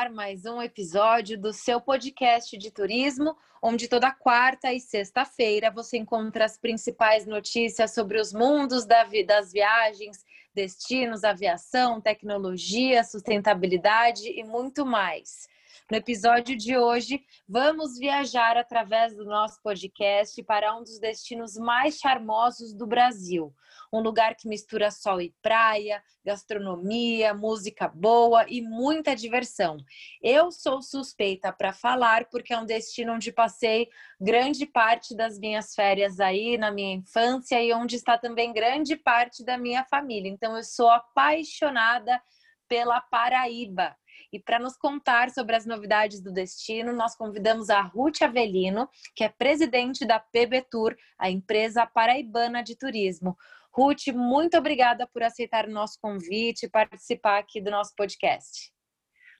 Ar mais um episódio do seu podcast de turismo, onde toda quarta e sexta-feira você encontra as principais notícias sobre os mundos das viagens, destinos, aviação, tecnologia, sustentabilidade e muito mais. No episódio de hoje, vamos viajar através do nosso podcast para um dos destinos mais charmosos do Brasil. Um lugar que mistura sol e praia, gastronomia, música boa e muita diversão. Eu sou suspeita para falar porque é um destino onde passei grande parte das minhas férias aí na minha infância e onde está também grande parte da minha família. Então eu sou apaixonada pela Paraíba. E para nos contar sobre as novidades do destino, nós convidamos a Ruth Avelino, que é presidente da PB Tour, a empresa paraibana de turismo. Ruth, muito obrigada por aceitar o nosso convite e participar aqui do nosso podcast.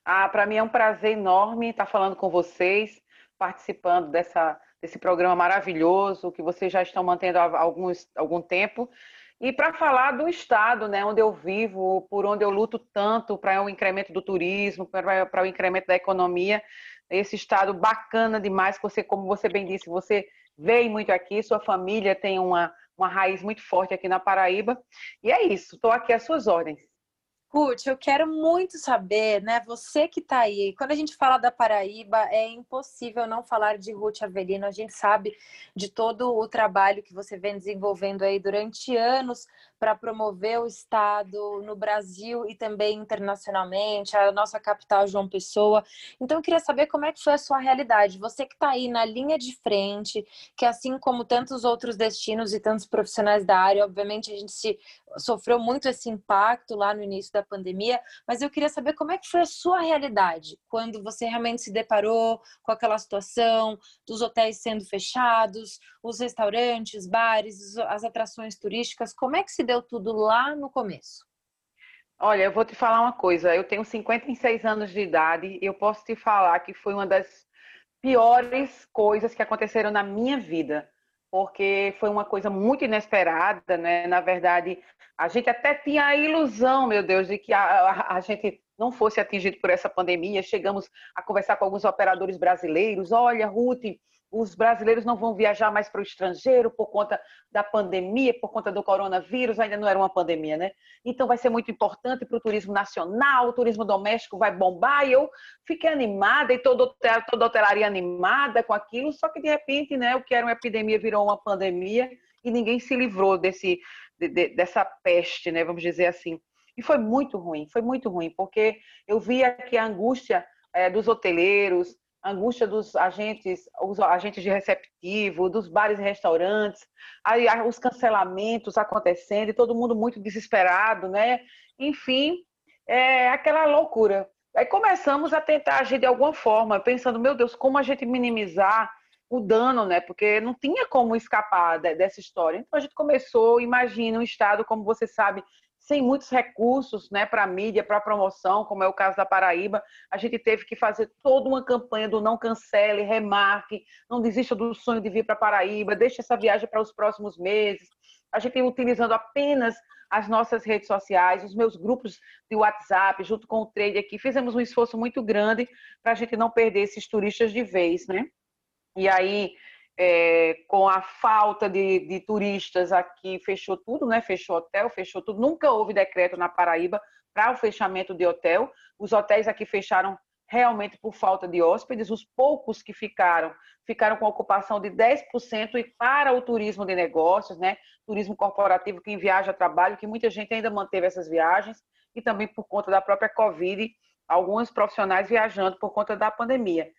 Ah, para mim é um prazer enorme estar falando com vocês, participando dessa, desse programa maravilhoso que vocês já estão mantendo há alguns, algum tempo. E para falar do estado, né, onde eu vivo, por onde eu luto tanto para o incremento do turismo, para o incremento da economia, esse estado bacana demais, você, como você bem disse, você veio muito aqui, sua família tem uma, uma raiz muito forte aqui na Paraíba. E é isso, estou aqui às suas ordens. Ruth, eu quero muito saber, né? Você que está aí, quando a gente fala da Paraíba, é impossível não falar de Ruth Avelino. A gente sabe de todo o trabalho que você vem desenvolvendo aí durante anos para promover o Estado no Brasil e também internacionalmente, a nossa capital, João Pessoa. Então, eu queria saber como é que foi a sua realidade. Você que está aí na linha de frente, que assim como tantos outros destinos e tantos profissionais da área, obviamente a gente se, sofreu muito esse impacto lá no início da pandemia, mas eu queria saber como é que foi a sua realidade quando você realmente se deparou com aquela situação dos hotéis sendo fechados, os restaurantes, bares, as atrações turísticas, como é que se deu tudo lá no começo? Olha, eu vou te falar uma coisa. Eu tenho 56 anos de idade e eu posso te falar que foi uma das piores coisas que aconteceram na minha vida, porque foi uma coisa muito inesperada, né? Na verdade, a gente até tinha a ilusão, meu Deus, de que a, a, a gente não fosse atingido por essa pandemia. Chegamos a conversar com alguns operadores brasileiros. Olha, Ruth, os brasileiros não vão viajar mais para o estrangeiro por conta da pandemia, por conta do coronavírus, ainda não era uma pandemia, né? Então vai ser muito importante para o turismo nacional, o turismo doméstico vai bombar, e eu fiquei animada, e toda, toda hotelaria animada com aquilo, só que de repente, né, o que era uma epidemia virou uma pandemia, e ninguém se livrou desse, de, de, dessa peste, né, vamos dizer assim. E foi muito ruim, foi muito ruim, porque eu via que a angústia é, dos hoteleiros, angústia dos agentes, os agentes de receptivo, dos bares e restaurantes, aí os cancelamentos acontecendo e todo mundo muito desesperado, né? Enfim, é aquela loucura. Aí começamos a tentar agir de alguma forma, pensando, meu Deus, como a gente minimizar o dano, né? Porque não tinha como escapar dessa história. Então a gente começou, imagina um estado, como você sabe, sem muitos recursos né, para mídia, para promoção, como é o caso da Paraíba, a gente teve que fazer toda uma campanha do não cancele, remarque, não desista do sonho de vir para Paraíba, deixe essa viagem para os próximos meses. A gente utilizando apenas as nossas redes sociais, os meus grupos de WhatsApp, junto com o trade aqui, fizemos um esforço muito grande para a gente não perder esses turistas de vez, né? E aí é, com a falta de, de, turistas aqui, fechou tudo, né? Fechou hotel, fechou tudo. Nunca houve decreto na Paraíba para o fechamento de hotel. Os hotéis aqui fecharam realmente por falta de hóspedes. Os poucos que ficaram, ficaram com ocupação de 10% e para o turismo de negócios, né? Turismo corporativo, quem viaja a trabalho, que muita gente ainda manteve essas viagens, e também por conta da própria Covid, alguns profissionais viajando por conta da pandemia.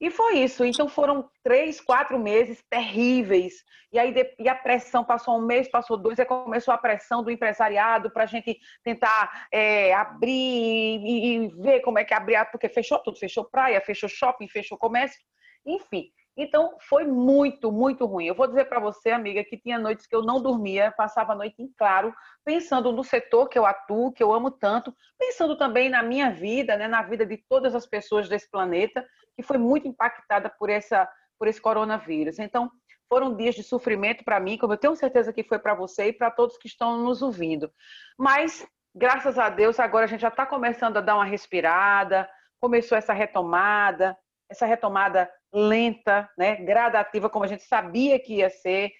E foi isso. Então foram três, quatro meses terríveis. E aí e a pressão passou um mês, passou dois, aí começou a pressão do empresariado para a gente tentar é, abrir e, e, ver como é que abrir, porque fechou tudo, fechou praia, fechou shopping, fechou comércio, enfim. Então, foi muito, muito ruim. Eu vou dizer para você, amiga, que tinha noites que eu não dormia, passava a noite em claro, pensando no setor que eu atuo, que eu amo tanto, pensando também na minha vida, né, na vida de todas as pessoas desse planeta, que foi muito impactada por, essa, por esse coronavírus. Então, foram dias de sofrimento para mim, como eu tenho certeza que foi para você e para todos que estão nos ouvindo. Mas, graças a Deus, agora a gente já está começando a dar uma respirada, começou essa retomada, essa retomada lenta, né, gradativa, como a gente sabia que ia ser.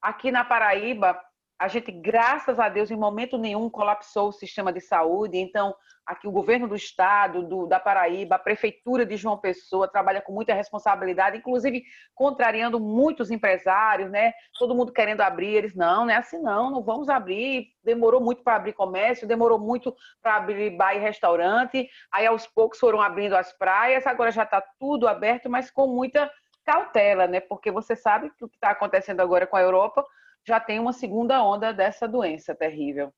Aqui na Paraíba, a gente, graças a Deus, em momento nenhum colapsou o sistema de saúde. Então, aqui o governo do estado, do, da Paraíba, a prefeitura de João Pessoa trabalha com muita responsabilidade, inclusive contrariando muitos empresários, né? Todo mundo querendo abrir, eles não, não é assim não, não vamos abrir. Demorou muito para abrir comércio, demorou muito para abrir bar e restaurante. Aí aos poucos foram abrindo as praias, agora já está tudo aberto, mas com muita cautela, né? Porque você sabe que o que está acontecendo agora com a Europa já tem uma segunda onda dessa doença terrível.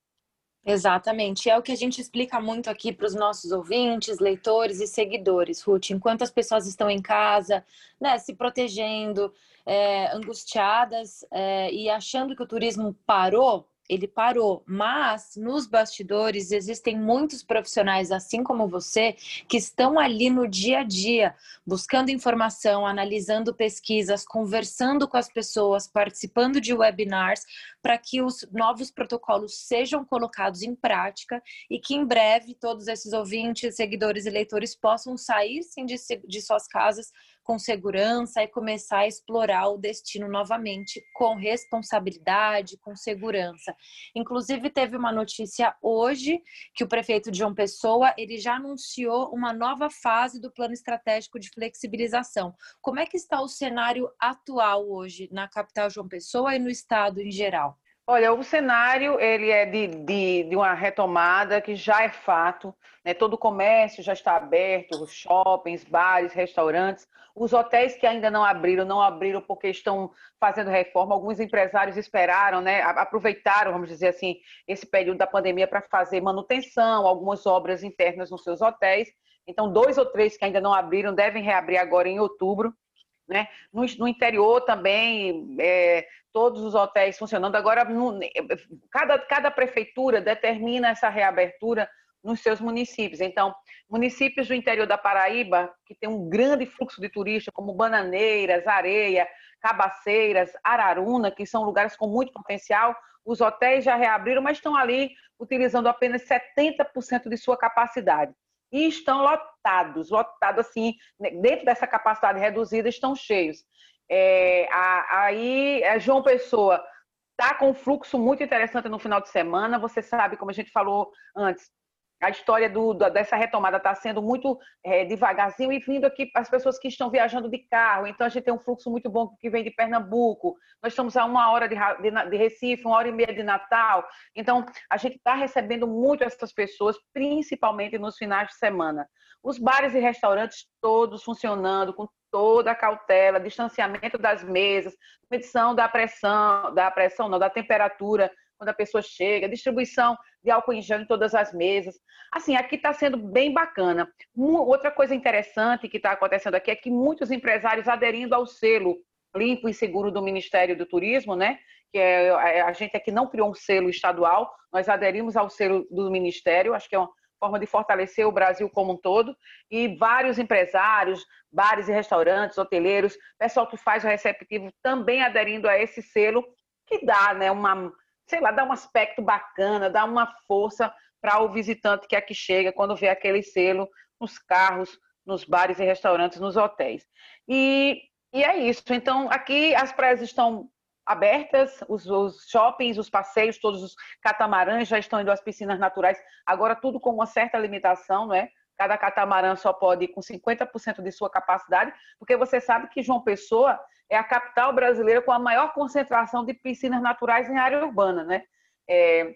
Exatamente. É o que a gente explica muito aqui para os nossos ouvintes, leitores e seguidores, Ruth. Enquanto as pessoas estão em casa, né, se protegendo, é, angustiadas é, e achando que o turismo parou, ele parou, mas nos bastidores existem muitos profissionais, assim como você, que estão ali no dia a dia, buscando informação, analisando pesquisas, conversando com as pessoas, participando de webinars, para que os novos protocolos sejam colocados em prática e que em breve todos esses ouvintes, seguidores e leitores possam sair sim de, de suas casas com segurança e começar a explorar o destino novamente com responsabilidade, com segurança. Inclusive teve uma notícia hoje que o prefeito João Pessoa, ele já anunciou uma nova fase do plano estratégico de flexibilização. Como é que está o cenário atual hoje na capital João Pessoa e no estado em geral? Olha, o cenário ele é de, de, de, uma retomada que já é fato. Né? Todo o comércio já está aberto, os shoppings, bares, restaurantes. Os hotéis que ainda não abriram, não abriram porque estão fazendo reforma. Alguns empresários esperaram, né? aproveitaram, vamos dizer assim, esse período da pandemia para fazer manutenção, algumas obras internas nos seus hotéis. Então, dois ou três que ainda não abriram devem reabrir agora em outubro. Né? No, no interior também, é, todos os hotéis funcionando. Agora, no, cada, cada prefeitura determina essa reabertura nos seus municípios. Então, municípios do interior da Paraíba, que tem um grande fluxo de turistas, como Bananeiras, Areia, Cabaceiras, Araruna, que são lugares com muito potencial, os hotéis já reabriram, mas estão ali utilizando apenas 70% de sua capacidade e estão lotados, lotados assim, né, dentro dessa capacidade reduzida, estão cheios. É, aí, a João Pessoa está com um fluxo muito interessante no final de semana. Você sabe, como a gente falou antes, a história do, dessa retomada está sendo muito é, devagarzinho e vindo aqui as pessoas que estão viajando de carro. Então, a gente tem um fluxo muito bom que vem de Pernambuco. Nós estamos a uma hora de, de, de Recife, uma hora e meia de Natal. Então, a gente está recebendo muito essas pessoas, principalmente nos finais de semana. Os bares e restaurantes todos funcionando com toda a cautela, distanciamento das mesas, medição da pressão, da pressão não, da temperatura quando a pessoa chega, distribuição de álcool em gel em todas as mesas. Assim, aqui está sendo bem bacana. Outra coisa interessante que está acontecendo aqui é que muitos empresários aderindo ao selo limpo e seguro do Ministério do Turismo, né? Que é, é a gente aqui não criou um selo estadual, nós aderimos ao selo do Ministério, acho que é uma forma de fortalecer o Brasil como um todo, e vários empresários, bares e restaurantes, hoteleiros, pessoal que faz o receptivo também aderindo a esse selo, que dá né, uma, sei lá, dá um aspecto bacana, dá uma força para o visitante que aqui chega quando vê aquele selo nos carros, nos bares e restaurantes, nos hotéis. E, e é isso. Então, aqui as praias estão abertas, os, os, shoppings, os passeios, todos os catamarãs já estão indo às piscinas naturais, agora tudo com uma certa limitação, não é? Cada catamarã só pode ir com 50% de sua capacidade, porque você sabe que João Pessoa é a capital brasileira com a maior concentração de piscinas naturais em área urbana, né? É,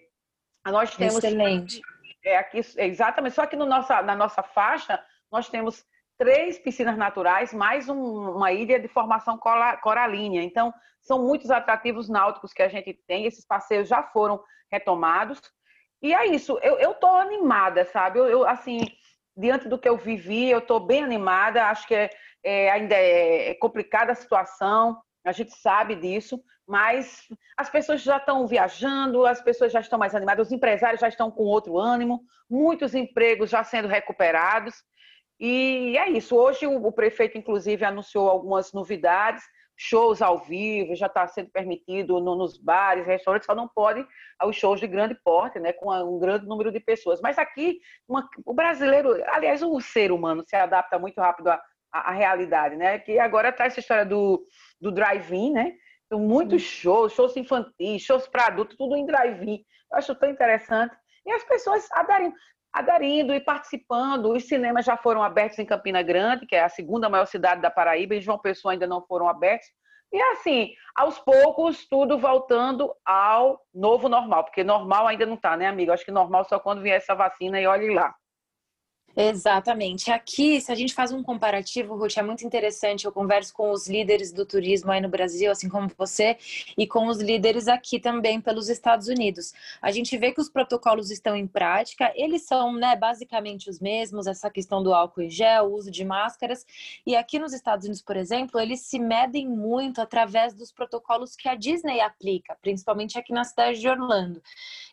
nós temos. Excelente. É, aqui, exatamente, só que no nossa, na nossa faixa, nós temos três piscinas naturais, mais um, uma ilha de formação coralínea. Então, são muitos atrativos náuticos que a gente tem, esses passeios já foram retomados. E é isso, eu estou animada, sabe? Eu, eu, assim, diante do que eu vivi, eu estou bem animada. Acho que é, é, ainda é, é complicada a situação, a gente sabe disso, mas as pessoas já estão viajando, as pessoas já estão mais animadas, os empresários já estão com outro ânimo, muitos empregos já sendo recuperados. E é isso. Hoje o, prefeito, inclusive, anunciou algumas novidades, shows ao vivo, já está sendo permitido no, nos bares, restaurantes, só não pode os shows de grande porte, né, com um grande número de pessoas. Mas aqui, uma, o brasileiro, aliás, o ser humano se adapta muito rápido à, à, à realidade, né? Que agora está essa história do, do drive-in, né? Então, muitos shows, shows infantis, shows para adultos, tudo em drive-in. Eu acho tão interessante. E as pessoas aderindo, aderindo e participando. Os cinemas já foram abertos em Campina Grande, que é a segunda maior cidade da Paraíba, e João Pessoa ainda não foram abertos. E assim, aos poucos, tudo voltando ao novo normal, porque normal ainda não está, né, amigo? Acho que normal só quando vier essa vacina e olhe lá. Exatamente. Aqui, se a gente faz um comparativo, Ruth, é muito interessante. Eu converso com os líderes do turismo aí no Brasil, assim como você, e com os líderes aqui também pelos Estados Unidos. A gente vê que os protocolos estão em prática, eles são né, basicamente os mesmos, essa questão do álcool em gel, o uso de máscaras. E aqui nos Estados Unidos, por exemplo, eles se medem muito através dos protocolos que a Disney aplica, principalmente aqui na cidade de Orlando.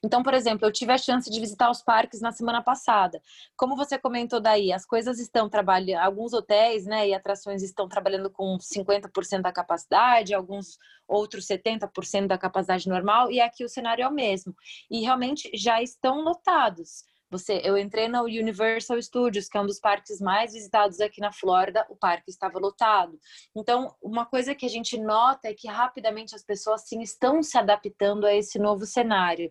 Então, por exemplo, eu tive a chance de visitar os parques na semana passada. Como você comentou daí, as coisas estão trabalhando, alguns hotéis né, e atrações estão trabalhando com 50% da capacidade, alguns outros 70% da capacidade normal, e aqui o cenário é o mesmo. E realmente já estão lotados. Você, eu entrei no Universal Studios, que é um dos parques mais visitados aqui na Flórida, o parque estava lotado. Então, uma coisa que a gente nota é que rapidamente as pessoas sim estão se adaptando a esse novo cenário.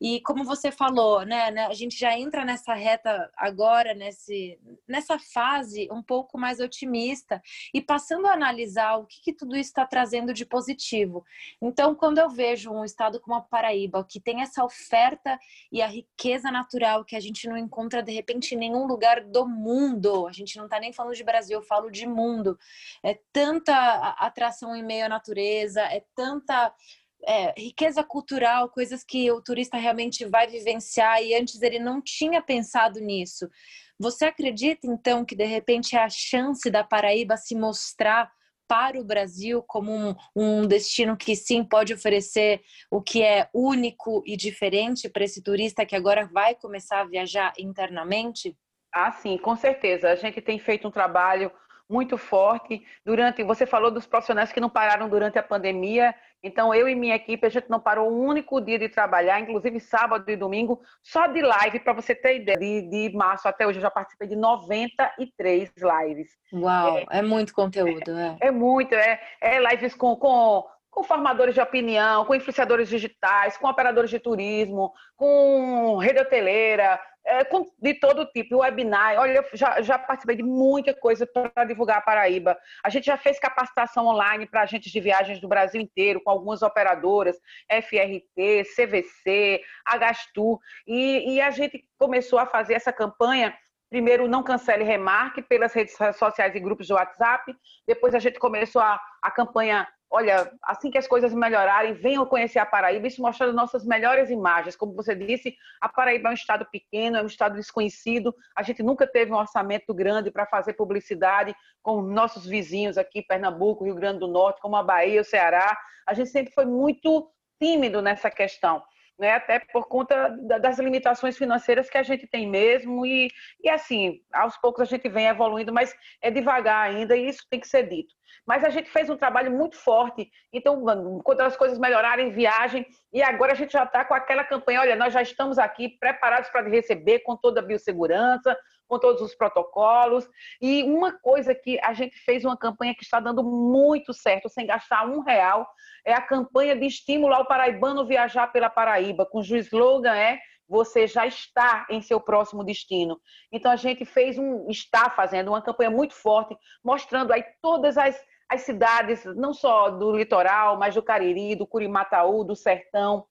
E como você falou, né, né a gente já entra nessa reta agora, nesse, nessa fase um pouco mais otimista e passando a analisar o que, que tudo isso está trazendo de positivo. Então, quando eu vejo um estado como a Paraíba, que tem essa oferta e a riqueza natural que a a gente não encontra de repente em nenhum lugar do mundo. A gente não está nem falando de Brasil, eu falo de mundo. É tanta atração em meio à natureza, é tanta é, riqueza cultural, coisas que o turista realmente vai vivenciar e antes ele não tinha pensado nisso. Você acredita então que de repente é a chance da Paraíba se mostrar para o Brasil como um, um destino que sim pode oferecer o que é único e diferente para esse turista que agora vai começar a viajar internamente? Ah, sim, com certeza. A gente tem feito um trabalho muito forte durante. Você falou dos profissionais que não pararam durante a pandemia então, eu e minha equipe, a gente não parou um único dia de trabalhar, inclusive sábado e domingo, só de live, para você ter ideia. De, de, março até hoje, eu já participei de 93 lives. Uau, é, é muito conteúdo. É, é, é muito, é, é lives com, com, com formadores de opinião, com influenciadores digitais, com operadores de turismo, com rede hoteleira, é, de todo tipo, webinar. Olha, já, já participei de muita coisa para divulgar a Paraíba. A gente já fez capacitação online para agentes de viagens do Brasil inteiro, com algumas operadoras, FRT, CVC, Agastu, e, e a gente começou a fazer essa campanha primeiro não cancele remarque pelas redes sociais e grupos de WhatsApp. Depois a gente começou a, a campanha olha, assim que as coisas melhorarem, venham conhecer a Paraíba, isso mostrando nossas melhores imagens. Como você disse, a Paraíba é um estado pequeno, é um estado desconhecido, a gente nunca teve um orçamento grande para fazer publicidade com nossos vizinhos aqui, Pernambuco, Rio Grande do Norte, como a Bahia, o Ceará. A gente sempre foi muito tímido nessa questão. Né, até por conta das limitações financeiras que a gente tem mesmo, e, e assim, aos poucos a gente vem evoluindo, mas é devagar ainda, e isso tem que ser dito. Mas a gente fez um trabalho muito forte. Então, quando as coisas melhorarem, viagem. E agora a gente já está com aquela campanha: olha, nós já estamos aqui preparados para receber com toda a biossegurança, com todos os protocolos. E uma coisa que a gente fez uma campanha que está dando muito certo, sem gastar um real, é a campanha de estímulo ao paraibano viajar pela Paraíba, cujo slogan é você já está em seu próximo destino. Então a gente fez um, está fazendo uma campanha muito forte, mostrando aí todas as, as cidades, não só do litoral, mas do Cariri, do Curimataú, do Sertão,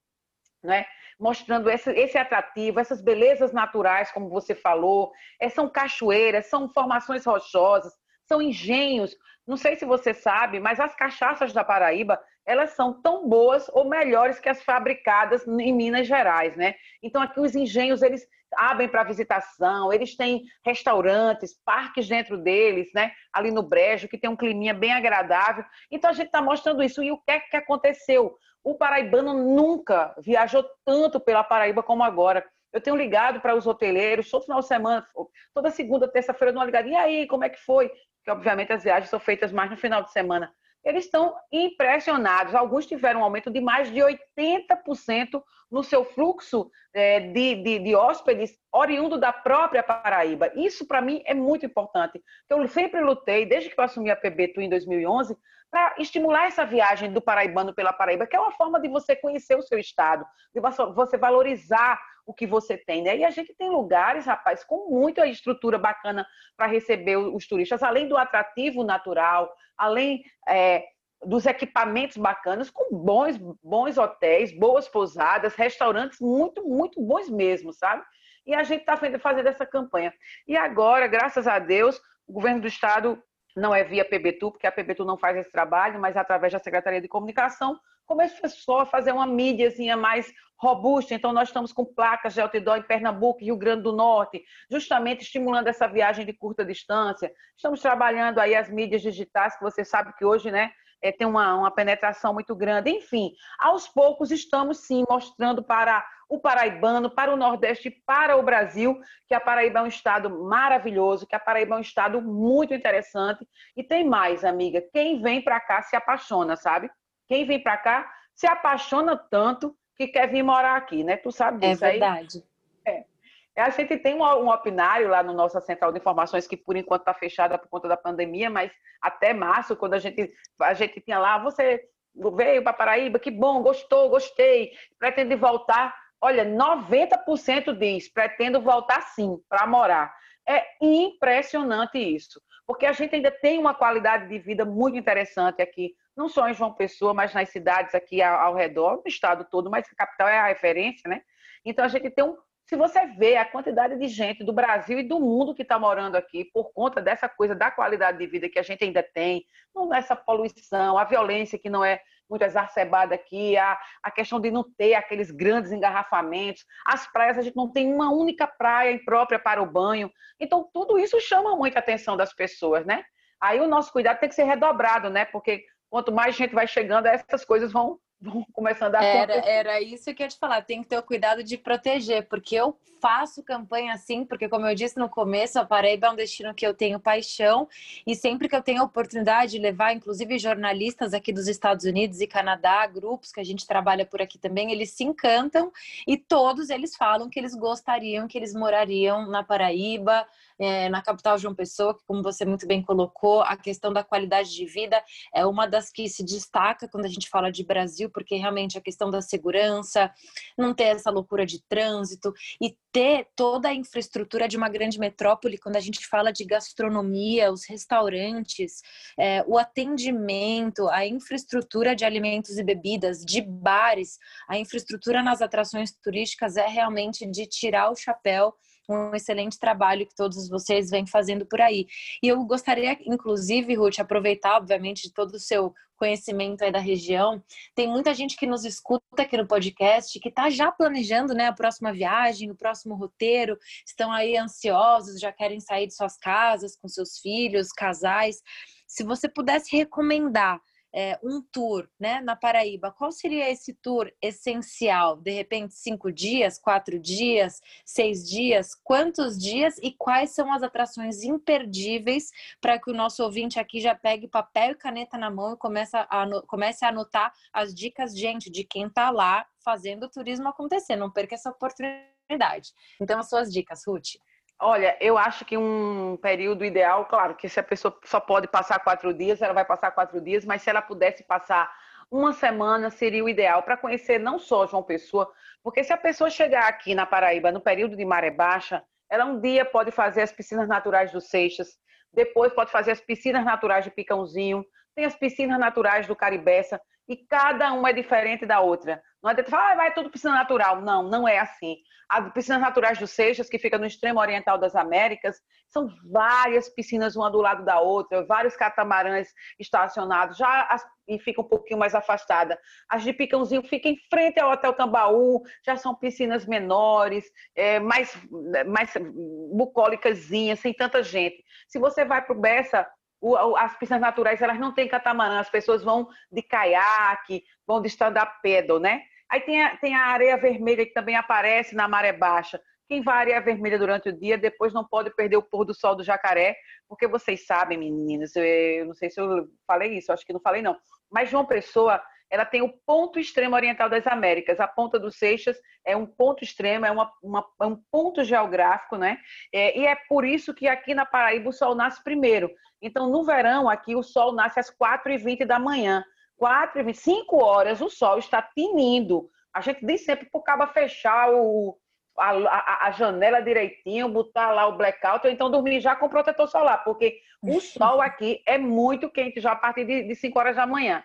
né? Mostrando esse, esse atrativo, essas belezas naturais, como você falou, é, são cachoeiras, são formações rochosas, são engenhos. Não sei se você sabe, mas as cachaças da Paraíba, elas são tão boas ou melhores que as fabricadas em Minas Gerais, né? Então aqui os engenhos eles abrem para visitação, eles têm restaurantes, parques dentro deles, né? Ali no Brejo, que tem um climinha bem agradável. Então a gente está mostrando isso. E o que é que aconteceu? O paraibano nunca viajou tanto pela Paraíba como agora. Eu tenho ligado para os hoteleiros todo final de semana, toda segunda, terça-feira, eu dou uma ligada. E aí, como é que foi? Porque, obviamente, as viagens são feitas mais no final de semana. Eles estão impressionados. Alguns tiveram um aumento de mais de 80% no seu fluxo é, de, de, de, hóspedes oriundo da própria Paraíba. Isso, para mim, é muito importante. Eu sempre lutei, desde que eu assumi a PBTU em 2011, para estimular essa viagem do paraibano pela Paraíba, que é uma forma de você conhecer o seu estado, de você valorizar o que você tem, né? E a gente tem lugares, rapaz, com muita estrutura bacana para receber os turistas, além do atrativo natural, além é, dos equipamentos bacanas, com bons, bons hotéis, boas pousadas, restaurantes muito, muito bons mesmo, sabe? E a gente está fazendo essa campanha. E agora, graças a Deus, o governo do estado não é via PBTU, porque a PBTU não faz esse trabalho, mas através da Secretaria de Comunicação, começou a fazer uma mídiazinha mais robusta. Então, nós estamos com placas de outdoor em Pernambuco e Rio Grande do Norte, justamente estimulando essa viagem de curta distância. Estamos trabalhando aí as mídias digitais, que você sabe que hoje, né, é, tem uma, uma penetração muito grande. Enfim, aos poucos estamos sim mostrando para o paraibano, para o Nordeste, para o Brasil, que a Paraíba é um estado maravilhoso, que a Paraíba é um estado muito interessante. E tem mais, amiga, quem vem para cá se apaixona, sabe? Quem vem para cá se apaixona tanto que quer vir morar aqui, né? Tu sabe disso. É verdade. Aí? É. A gente tem um, um opinário lá no nossa central de informações que por enquanto está fechada por conta da pandemia, mas até março, quando a gente, a gente tinha lá, você veio para Paraíba, que bom, gostou, gostei, pretende voltar. Olha, 90% diz, pretendo voltar sim, para morar. É impressionante isso, porque a gente ainda tem uma qualidade de vida muito interessante aqui, não só em João Pessoa, mas nas cidades aqui ao, redor, no estado todo, mas a capital é a referência, né? Então a gente tem um se você vê a quantidade de gente do Brasil e do mundo que está morando aqui por conta dessa coisa da qualidade de vida que a gente ainda tem, não essa poluição, a violência que não é muito exacerbada aqui, a, a questão de não ter aqueles grandes engarrafamentos, as praias, a gente não tem uma única praia própria para o banho. Então, tudo isso chama muita atenção das pessoas, né? Aí o nosso cuidado tem que ser redobrado, né? Porque quanto mais gente vai chegando, essas coisas vão vão começando a era, era isso que eu ia te falar, tem que ter o cuidado de proteger, porque eu faço campanha assim, porque como eu disse no começo, a Paraíba é um destino que eu tenho paixão e sempre que eu tenho a oportunidade de levar, inclusive jornalistas aqui dos Estados Unidos e Canadá, grupos que a gente trabalha por aqui também, eles se encantam e todos eles falam que eles gostariam que eles morariam na Paraíba, é, na capital João Pessoa, que como você muito bem colocou, a questão da qualidade de vida é uma das que se destaca quando a gente fala de Brasil, porque realmente a questão da segurança, não ter essa loucura de trânsito e ter toda a infraestrutura de uma grande metrópole, quando a gente fala de gastronomia, os restaurantes, é, o atendimento, a infraestrutura de alimentos e bebidas, de bares, a infraestrutura nas atrações turísticas é realmente de tirar o chapéu um excelente trabalho que todos vocês vêm fazendo por aí. E eu gostaria, inclusive, Ruth, aproveitar, obviamente, de todo o seu conhecimento aí da região. Tem muita gente que nos escuta aqui no podcast que está já planejando né, a próxima viagem, o próximo roteiro, estão aí ansiosos, já querem sair de suas casas com seus filhos, casais. Se você pudesse recomendar é, um tour né, na Paraíba, qual seria esse tour essencial? De repente, cinco dias, quatro dias, seis dias? Quantos dias e quais são as atrações imperdíveis para que o nosso ouvinte aqui já pegue papel e caneta na mão e comece a, comece a anotar as dicas, gente, de quem está lá fazendo o turismo acontecer. Não perca essa oportunidade. Então, as suas dicas, Ruth. Olha, eu acho que um período ideal, claro, que se a pessoa só pode passar quatro dias, ela vai passar quatro dias, mas se ela pudesse passar uma semana, seria o ideal para conhecer não só João Pessoa, porque se a pessoa chegar aqui na Paraíba no período de maré baixa, ela um dia pode fazer as piscinas naturais do Seixas, depois pode fazer as piscinas naturais de Picãozinho, tem as piscinas naturais do Caribeça. e cada uma é diferente da outra. Não adianta falar, ah, vai tudo piscina natural. Não, não é assim. As piscinas naturais do Seixas, que fica no extremo oriental das Américas, são várias piscinas uma do lado da outra, vários catamarãs estacionados, já as, e fica um pouquinho mais afastada. As de Picãozinho ficam em frente ao Hotel Tambaú, já são piscinas menores, é, mais, mais bucólicas, sem tanta gente. Se você vai para o Bessa, as piscinas naturais elas não têm catamarã, as pessoas vão de caiaque, vão de stand-up paddle, né? Aí tem a, tem a areia vermelha que também aparece na maré baixa. Quem vai à areia vermelha durante o dia, depois não pode perder o pôr do sol do jacaré, porque vocês sabem, meninas, eu não sei se eu falei isso, acho que não falei não, mas João Pessoa, ela tem o ponto extremo oriental das Américas. A ponta dos Seixas é um ponto extremo, é, uma, uma, é um ponto geográfico, né? É, e é por isso que aqui na Paraíba o sol nasce primeiro. Então, no verão, aqui o sol nasce às 4h20 da manhã. 4 e 5 horas o sol está tinindo. A gente diz sempre para o cabo fechar o, a, a, a, janela direitinho, botar lá o blackout, ou então dormir já com protetor solar, porque o sol aqui é muito quente já a partir de, de 5 horas da manhã.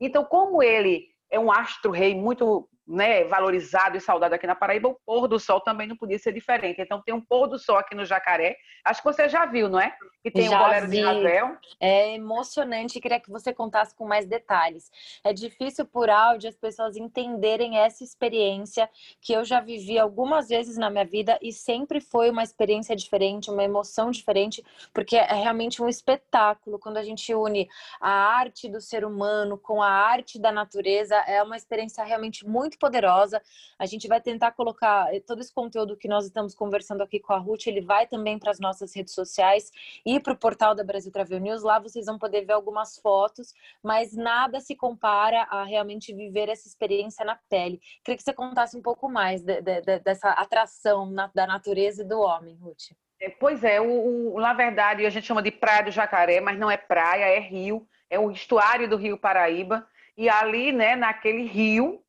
Então, como ele é um astro-rei muito né, valorizado e saudado aqui na Paraíba, o pôr do sol também não podia ser diferente. Então tem um pôr do sol aqui no Jacaré. Acho que você já viu, não é? Que tem já um bolero vi. de Ravel. É emocionante, queria que você contasse com mais detalhes. É difícil por áudio as pessoas entenderem essa experiência que eu já vivi algumas vezes na minha vida e sempre foi uma experiência diferente, uma emoção diferente, porque é realmente um espetáculo quando a gente une a arte do ser humano com a arte da natureza, é uma experiência realmente muito poderosa. A gente vai tentar colocar eh, todo esse conteúdo que nós estamos conversando aqui com a Ruth, ele vai também para as nossas redes sociais e para o portal da Brasil Travel News. Lá vocês vão poder ver algumas fotos, mas nada se compara a realmente viver essa experiência na pele. Queria que você contasse um pouco mais de, de, de, dessa atração na, da natureza e do homem, Ruth. É, pois é, o, o, na verdade a gente chama de Praia do Jacaré, mas não é praia, é rio, é o estuário do Rio Paraíba. E ali, né, naquele rio,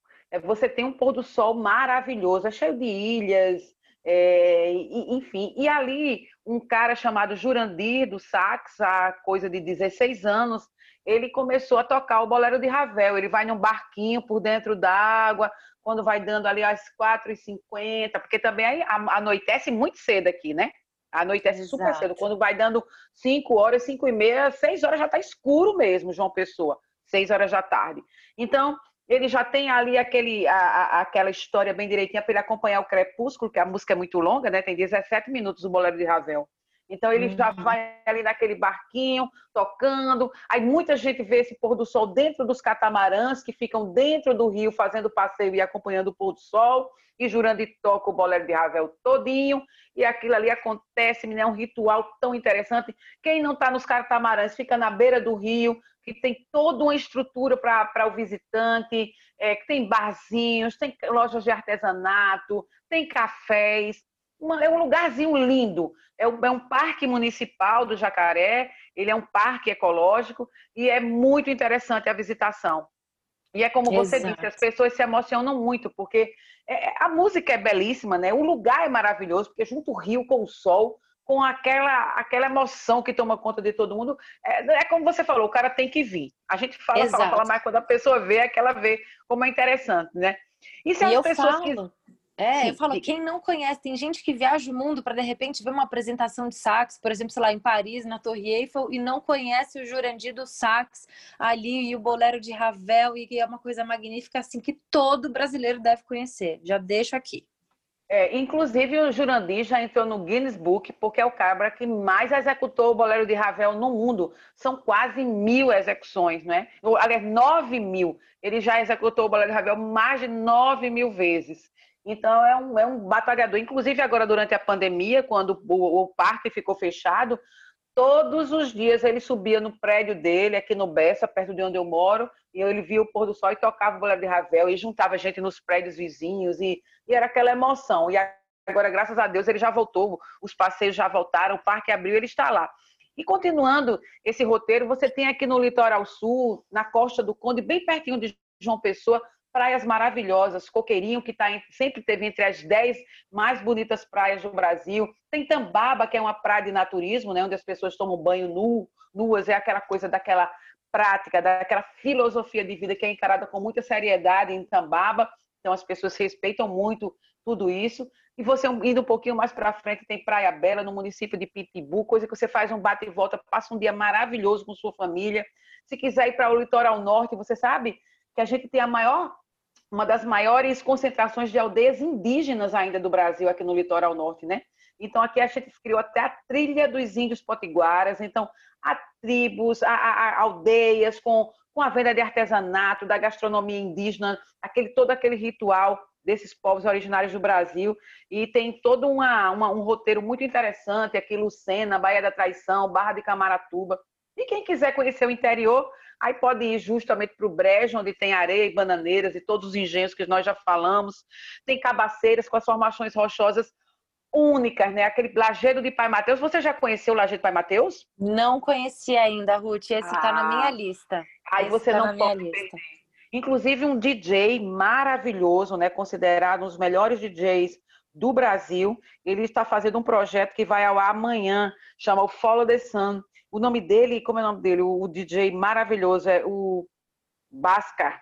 você tem um pôr do sol maravilhoso, é cheio de ilhas, é, enfim. E ali, um cara chamado Jurandir, do sax, há coisa de 16 anos, ele começou a tocar o bolero de Ravel. Ele vai num barquinho por dentro d'água, quando vai dando ali às 4h50, porque também anoitece muito cedo aqui, né? Anoitece Exato. super cedo. Quando vai dando 5 horas, 5 e meia, 6 horas já está escuro mesmo, João Pessoa. 6 horas da tarde. Então, ele já tem ali aquele, a, a, aquela história bem direitinha para ele acompanhar o Crepúsculo, que a música é muito longa, né? Tem 17 minutos o Bolero de Ravel. Então ele uhum. já vai ali naquele barquinho, tocando. Aí muita gente vê esse pôr do sol dentro dos catamarãs que ficam dentro do rio fazendo passeio e acompanhando o pôr do sol. E Jurandir toca o bolero de Ravel todinho. E aquilo ali acontece, é um ritual tão interessante. Quem não está nos catamarãs fica na beira do rio, que tem toda uma estrutura para o visitante, é, que tem barzinhos, tem lojas de artesanato, tem cafés. Uma, é um lugarzinho lindo. É um, é um, parque municipal do Jacaré, ele é um parque ecológico e é muito interessante a visitação. E é como você Exato. disse, as pessoas se emocionam muito, porque é, a música é belíssima, né? O lugar é maravilhoso, porque junto o rio com o sol, com aquela, aquela emoção que toma conta de todo mundo. É, é como você falou, o cara tem que vir. A gente fala, Exato. fala, fala, mas quando a pessoa vê, é que ela vê como é interessante, né? E se e as pessoas falo. que. É, eu falo, quem não conhece, tem gente que viaja o mundo para de repente ver uma apresentação de sax, por exemplo, sei lá, em Paris, na Torre Eiffel, e não conhece o Jurandir do sax ali e o bolero de Ravel, e que é uma coisa magnífica assim que todo brasileiro deve conhecer. Já deixo aqui. É, inclusive, o Jurandir já entrou no Guinness Book, porque é o cabra que mais executou o bolero de Ravel no mundo. São quase mil execuções, né? Aliás, nove mil. Ele já executou o bolero de Ravel mais de nove mil vezes. Então, é um, é um batalhador. Inclusive, agora, durante a pandemia, quando o, o parque ficou fechado, todos os dias ele subia no prédio dele, aqui no Bessa, perto de onde eu moro, e ele via o pôr do sol e tocava o bolero de Ravel, e juntava gente nos prédios vizinhos, e, e era aquela emoção. E agora, graças a Deus, ele já voltou, os passeios já voltaram, o parque abriu, ele está lá. E continuando esse roteiro, você tem aqui no litoral sul, na costa do Conde, bem pertinho de João Pessoa, praias maravilhosas, Coqueirinho, que tá, sempre teve entre as 10 mais bonitas praias do Brasil. Tem Tambaba, que é uma praia de naturismo, né, onde as pessoas tomam banho nu, nuas, é aquela coisa daquela prática, daquela filosofia de vida que é encarada com muita seriedade em Tambaba. Então as pessoas respeitam muito tudo isso. E você indo um pouquinho mais para frente, tem Praia Bela, no município de Pitibu, coisa que você faz um bate e volta, passa um dia maravilhoso com sua família. Se quiser ir para o litoral norte, você sabe que a gente tem a maior, uma das maiores concentrações de aldeias indígenas ainda do Brasil, aqui no litoral norte, né? Então, aqui a gente criou até a trilha dos índios potiguaras. Então, há tribos, há, há aldeias com, com a venda de artesanato, da gastronomia indígena, aquele, todo aquele ritual desses povos originários do Brasil. E tem todo uma, uma, um roteiro muito interessante, aqui Lucena, Baía da Traição, Barra de Camaratuba. E quem quiser conhecer o interior, aí pode ir justamente para o Brejo, onde tem areia e bananeiras e todos os engenhos que nós já falamos. Tem cabaceiras com as formações rochosas únicas, né? Aquele lajedo de Pai Mateus. Você já conheceu o lajedo de Pai Mateus? Não conheci ainda, Ruth. Esse está ah, na minha lista. Aí Esse você tá não pode lista. Inclusive um DJ maravilhoso, né? Considerado um dos melhores DJs do Brasil. Ele está fazendo um projeto que vai ao ar amanhã, chama o Follow the Sun. O nome dele, como é o nome dele? O DJ maravilhoso é o Bascar.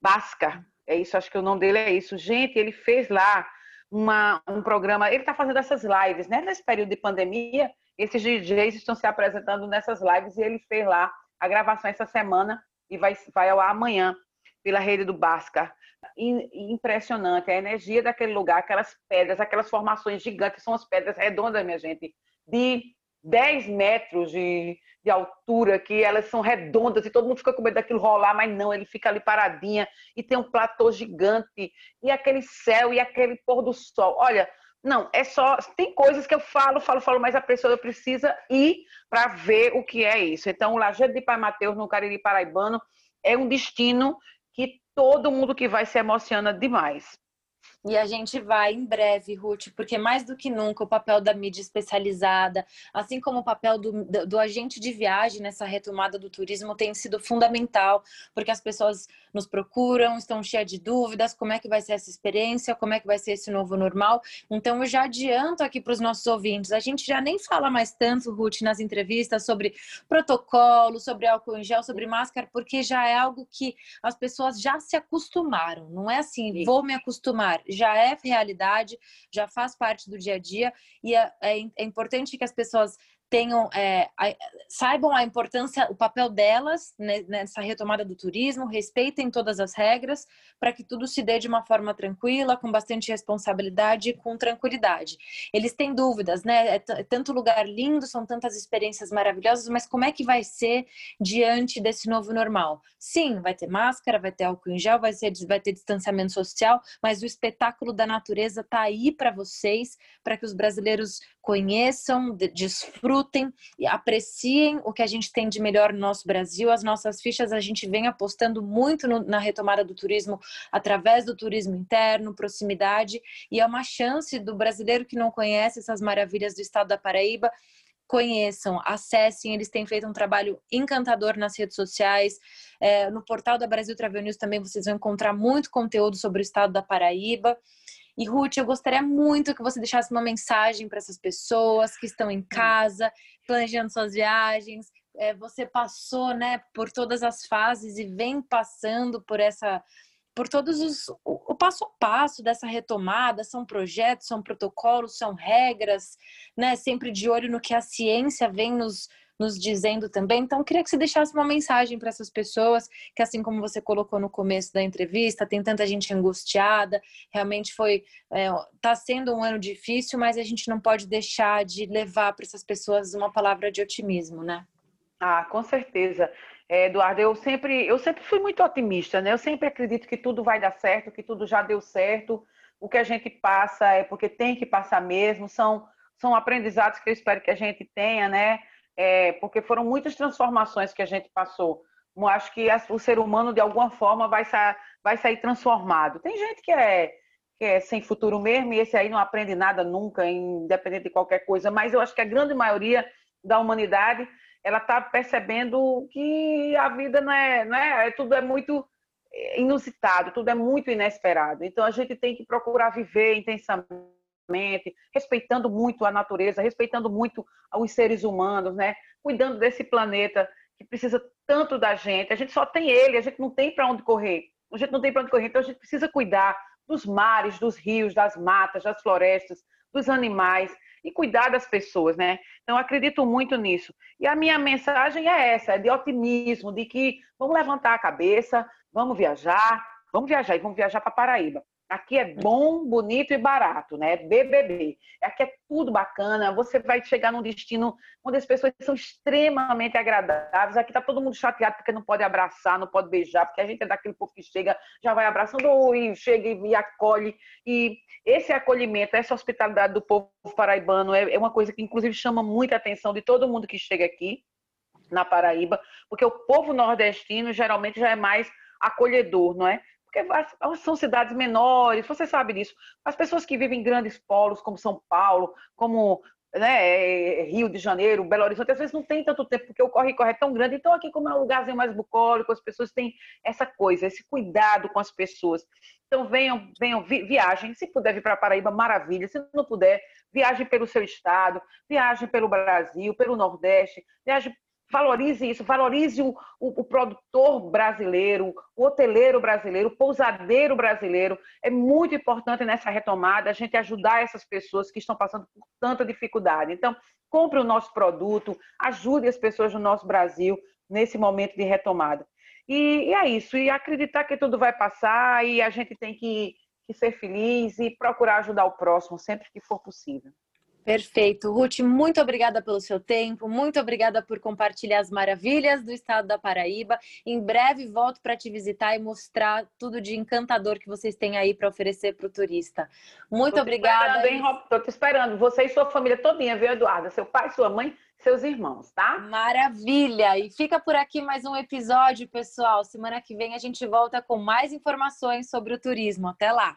Bascar. É isso, acho que o nome dele é isso. Gente, ele fez lá uma, um programa. Ele está fazendo essas lives, né? Nesse período de pandemia, esses DJs estão se apresentando nessas lives e ele fez lá a gravação essa semana e vai, vai ao ar amanhã pela rede do Bascar. Impressionante a energia daquele lugar, aquelas pedras, aquelas formações gigantes, são as pedras redondas, minha gente, de 10 metros de, de altura, que elas são redondas e todo mundo fica com medo daquilo rolar, mas não, ele fica ali paradinha e tem um platô gigante e aquele céu e aquele pôr do sol. Olha, não, é só. Tem coisas que eu falo, falo, falo, mas a pessoa precisa ir para ver o que é isso. Então, o Lajeado de Pai Mateus, no Cariri Paraibano, é um destino que todo mundo que vai se emociona demais. E a gente vai em breve, Ruth, porque mais do que nunca o papel da mídia especializada, assim como o papel do, do, do, agente de viagem nessa retomada do turismo tem sido fundamental, porque as pessoas nos procuram, estão cheias de dúvidas, como é que vai ser essa experiência, como é que vai ser esse novo normal. Então eu já adianto aqui para os nossos ouvintes, a gente já nem fala mais tanto, Ruth, nas entrevistas sobre protocolo, sobre álcool em gel, sobre máscara, porque já é algo que as pessoas já se acostumaram. Não é assim, Sim. vou me acostumar já é realidade, já faz parte do dia a dia e é, é, é importante que as pessoas tenham é, a, saibam a importância, o papel delas nessa retomada do turismo, respeitem todas as regras para que tudo se dê de uma forma tranquila, com bastante responsabilidade e com tranquilidade. Eles têm dúvidas, né? É, é tanto lugar lindo, são tantas experiências maravilhosas, mas como é que vai ser diante desse novo normal? Sim, vai ter máscara, vai ter álcool em gel, vai, ser, vai ter distanciamento social, mas o espetáculo da natureza está aí para vocês, para que os brasileiros conheçam, desfrutem e apreciem o que a gente tem de melhor no nosso Brasil. As nossas fichas a gente vem apostando muito no, na retomada do turismo através do turismo interno, proximidade, e é uma chance do brasileiro que não conhece essas maravilhas do estado da Paraíba conheçam, acessem, eles têm feito um trabalho encantador nas redes sociais. É, no portal da Brasil Travel News também vocês vão encontrar muito conteúdo sobre o estado da Paraíba. E Ruth, eu gostaria muito que você deixasse uma mensagem para essas pessoas que estão em casa, planejando suas viagens. É, você passou, né, por todas as fases e vem passando por essa, por todos os o, o passo a passo dessa retomada. São projetos, são protocolos, são regras, né? Sempre de olho no que a ciência vem nos nos dizendo também. Então, queria que você deixasse uma mensagem para essas pessoas, que assim como você colocou no começo da entrevista, tem tanta gente angustiada, realmente foi, está é, sendo um ano difícil, mas a gente não pode deixar de levar para essas pessoas uma palavra de otimismo, né? Ah, com certeza. É, Eduardo, eu sempre, eu sempre fui muito otimista, né? Eu sempre acredito que tudo vai dar certo, que tudo já deu certo. O que a gente passa é porque tem que passar mesmo, são, são aprendizados que eu espero que a gente tenha, né? é, porque foram muitas transformações que a gente passou. Eu acho que o ser humano, de alguma forma, vai, sa vai sair transformado. Tem gente que é, que é sem futuro mesmo, e esse aí não aprende nada nunca, independente de qualquer coisa, mas eu acho que a grande maioria da humanidade ela está percebendo que a vida não é, não é, tudo é muito inusitado, tudo é muito inesperado. Então a gente tem que procurar viver intensamente respeitando muito a natureza, respeitando muito os seres humanos, né? Cuidando desse planeta que precisa tanto da gente. A gente só tem ele, a gente não tem para onde correr. A gente não tem para onde correr, então a gente precisa cuidar dos mares, dos rios, das matas, das florestas, dos animais e cuidar das pessoas, né? Então, acredito muito nisso. E a minha mensagem é essa, é de otimismo, de que vamos levantar a cabeça, vamos viajar, vamos viajar e vamos viajar para Paraíba. Aqui é bom, bonito e barato, né? BBB. Aqui é tudo bacana. Você vai chegar num destino onde as pessoas são extremamente agradáveis. Aqui tá todo mundo chateado porque não pode abraçar, não pode beijar, porque a gente é daquele povo que chega, já vai abraçando e chega e acolhe. E esse acolhimento, essa hospitalidade do povo paraibano é, é uma coisa que, inclusive, chama muita atenção de todo mundo que chega aqui na Paraíba, porque o povo nordestino geralmente já é mais acolhedor, não é? Porque são cidades menores, você sabe disso. As pessoas que vivem em grandes polos, como São Paulo, como né, Rio de Janeiro, Belo Horizonte, às vezes não tem tanto tempo, porque o corre-corre é tão grande. Então, aqui, como é um lugarzinho mais bucólico, as pessoas têm essa coisa, esse cuidado com as pessoas. Então, venham, venham, viajem. Se puder vir para Paraíba, maravilha. Se não puder, viajem pelo seu estado, viajem pelo Brasil, pelo Nordeste, viajem valorize isso, valorize o, o, o, produtor brasileiro, o hoteleiro brasileiro, o pousadeiro brasileiro. É muito importante nessa retomada a gente ajudar essas pessoas que estão passando por tanta dificuldade. Então, compre o nosso produto, ajude as pessoas do nosso Brasil nesse momento de retomada. E, e é isso, e acreditar que tudo vai passar e a gente tem que, que ser feliz e procurar ajudar o próximo sempre que for possível. Perfeito. Ruth, muito obrigada pelo seu tempo, muito obrigada por compartilhar as maravilhas do estado da Paraíba. Em breve volto para te visitar e mostrar tudo de encantador que vocês têm aí para oferecer para o turista. Muito tô obrigada. Estou te esperando. Você e sua família todinha, viu, Eduarda? Seu pai, sua mãe, seus irmãos, tá? Maravilha! E fica por aqui mais um episódio, pessoal. Semana que vem a gente volta com mais informações sobre o turismo. Até lá!